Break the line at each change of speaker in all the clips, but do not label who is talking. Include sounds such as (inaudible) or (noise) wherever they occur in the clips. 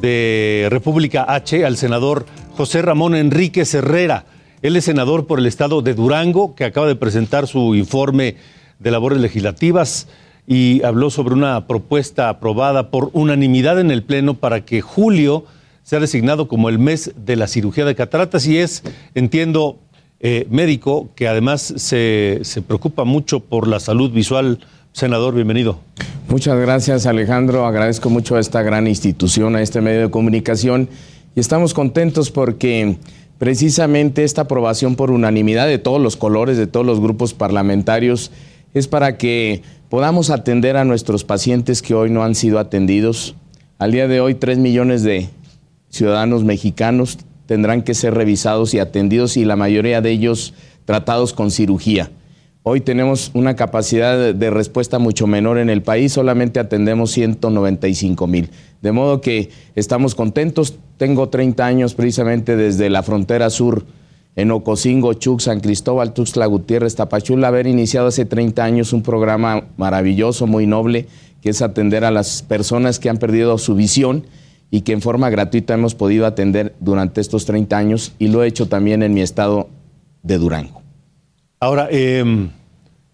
de República H al senador José Ramón Enríquez Herrera. Él es senador por el estado de Durango, que acaba de presentar su informe de labores legislativas y habló sobre una propuesta aprobada por unanimidad en el Pleno para que julio sea designado como el mes de la cirugía de cataratas y es, entiendo, eh, médico que además se, se preocupa mucho por la salud visual. Senador, bienvenido.
Muchas gracias Alejandro, agradezco mucho a esta gran institución, a este medio de comunicación y estamos contentos porque precisamente esta aprobación por unanimidad de todos los colores, de todos los grupos parlamentarios, es para que podamos atender a nuestros pacientes que hoy no han sido atendidos. Al día de hoy, tres millones de ciudadanos mexicanos tendrán que ser revisados y atendidos y la mayoría de ellos tratados con cirugía. Hoy tenemos una capacidad de respuesta mucho menor en el país, solamente atendemos 195 mil. De modo que estamos contentos. Tengo 30 años precisamente desde la frontera sur en Ocosingo, Chuc, San Cristóbal, Tuxtla Gutiérrez, Tapachula, haber iniciado hace 30 años un programa maravilloso, muy noble, que es atender a las personas que han perdido su visión y que en forma gratuita hemos podido atender durante estos 30 años y lo he hecho también en mi estado de Durango.
Ahora, eh,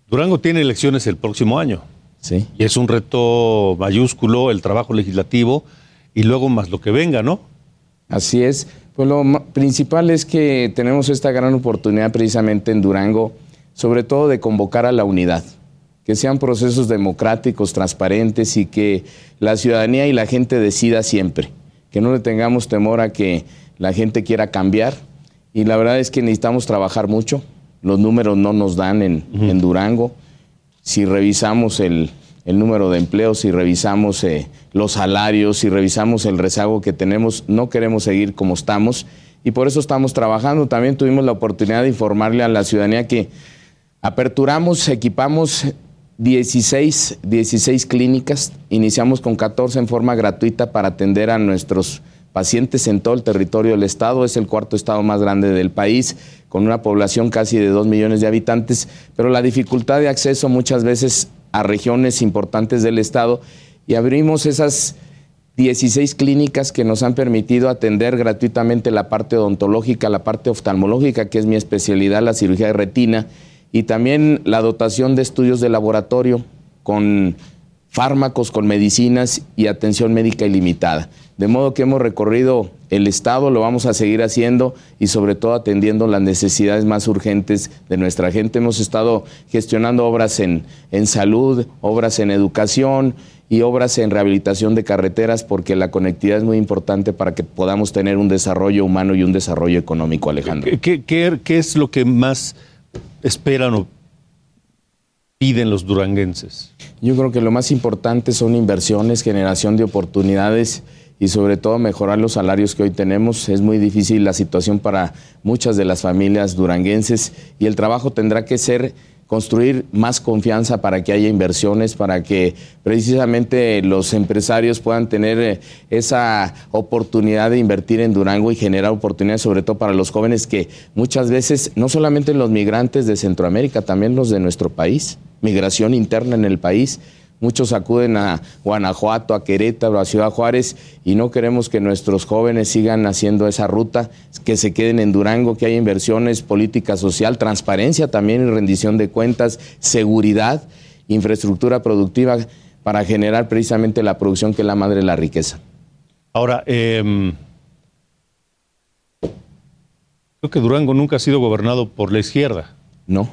Durango tiene elecciones el próximo año.
Sí.
Y es un reto mayúsculo el trabajo legislativo y luego más lo que venga, ¿no?
Así es. Pues lo principal es que tenemos esta gran oportunidad precisamente en Durango, sobre todo de convocar a la unidad, que sean procesos democráticos, transparentes y que la ciudadanía y la gente decida siempre, que no le tengamos temor a que la gente quiera cambiar. Y la verdad es que necesitamos trabajar mucho, los números no nos dan en, Durango. Si revisamos el, número de empleos, si revisamos eh, los salarios, si revisamos el rezago que tenemos, no queremos seguir como estamos. Y por eso estamos trabajando. También tuvimos la oportunidad de informarle a la ciudadanía que aperturamos, equipamos 16, 16 clínicas, iniciamos con 14 en forma gratuita para atender a nuestros pacientes en todo el territorio del estado, es el cuarto estado más grande del país, con una población casi de 2 millones de habitantes, pero la dificultad de acceso muchas veces a regiones importantes del estado y abrimos esas 16 clínicas que nos han permitido atender gratuitamente la parte odontológica, la parte oftalmológica, que es mi especialidad, la cirugía de retina, y también la dotación de estudios de laboratorio con fármacos, con medicinas y atención médica ilimitada. De modo que hemos recorrido el Estado, lo vamos a seguir haciendo y sobre todo atendiendo las necesidades más urgentes de nuestra gente. Hemos estado gestionando obras en, en salud, obras en educación y obras en rehabilitación de carreteras porque la conectividad es muy importante para que podamos tener un desarrollo humano y un desarrollo económico, Alejandro.
¿Qué, qué, qué es lo que más esperan o piden los duranguenses?
Yo creo que lo más importante son inversiones, generación de oportunidades y sobre todo mejorar los salarios que hoy tenemos. Es muy difícil la situación para muchas de las familias duranguenses y el trabajo tendrá que ser construir más confianza para que haya inversiones, para que precisamente los empresarios puedan tener eh, esa oportunidad de invertir en Durango y generar oportunidades sobre todo para los jóvenes que muchas veces, no solamente los migrantes de Centroamérica, también los de nuestro país, migración interna en el país. Muchos acuden a Guanajuato, a Querétaro, a Ciudad Juárez y no queremos que nuestros jóvenes sigan haciendo esa ruta, que se queden en Durango, que haya inversiones, política social, transparencia también y rendición de cuentas, seguridad, infraestructura productiva para generar precisamente la producción que es la madre de la riqueza.
Ahora, em, creo que Durango nunca ha sido gobernado por la izquierda.
No.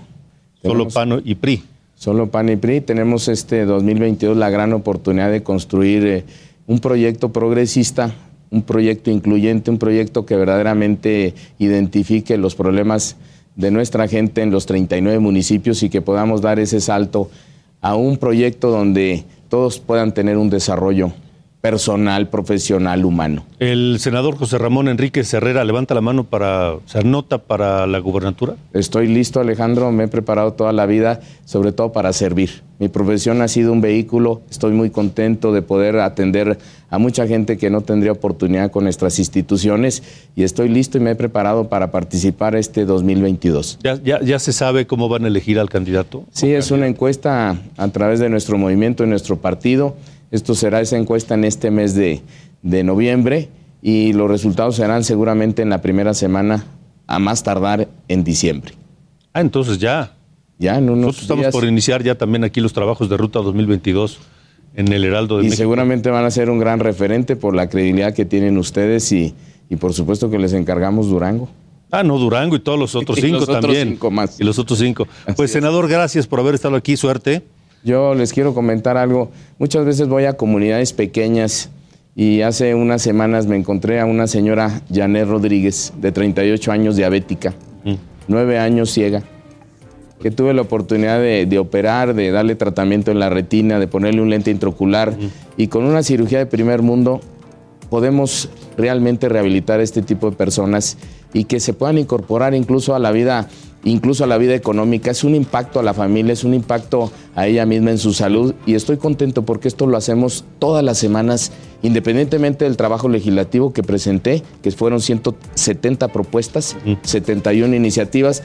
Solo PAN y PRI.
Solo PAN y PRI. Tenemos este 2022 la gran oportunidad de construir eh, un proyecto progresista, un proyecto incluyente, un proyecto que verdaderamente identifique los problemas de nuestra gente en los 39 municipios y que podamos dar ese salto a un proyecto donde todos puedan tener un desarrollo personal, profesional, humano.
El senador José Ramón Enrique Herrera levanta la mano para, se anota para la gubernatura.
Estoy listo, Alejandro, me he preparado toda la vida, sobre todo para servir. Mi profesión ha sido un vehículo, estoy muy contento de poder atender a mucha gente que no tendría oportunidad con nuestras instituciones y estoy listo y me he preparado para participar este 2022.
¿Ya, ya, ya se sabe cómo van a elegir al candidato?
Sí, es una encuesta a través de nuestro movimiento y nuestro partido. Esto será esa encuesta en este mes de, de noviembre y los resultados serán seguramente en la primera semana, a más tardar en diciembre.
Ah, entonces ya.
Ya en unos
Nosotros estamos
días.
por iniciar ya también aquí los trabajos de Ruta 2022 en el Heraldo de
Y
México.
seguramente van a ser un gran referente por la credibilidad que tienen ustedes y, y por supuesto que les encargamos Durango.
Ah, no, Durango y todos los (laughs) otros
Y
cinco
los otros
también.
cinco más.
Y los otros cinco.
Así
pues,
es.
senador, gracias por haber estado aquí. Suerte.
Yo les quiero comentar algo. Muchas veces voy a comunidades pequeñas y hace unas semanas me encontré a una señora Janet Rodríguez, de 38 años, diabética, nueve años ciega, que tuve la oportunidad de, de operar, de darle tratamiento en la retina, de ponerle un lente intraocular y con una cirugía de primer mundo podemos realmente rehabilitar a este tipo de personas y que se puedan incorporar incluso a la vida incluso a la vida económica, es un impacto a la familia, es un impacto a ella misma en su salud y estoy contento porque esto lo hacemos todas las semanas, independientemente del trabajo legislativo que presenté, que fueron 170 propuestas, 71 iniciativas,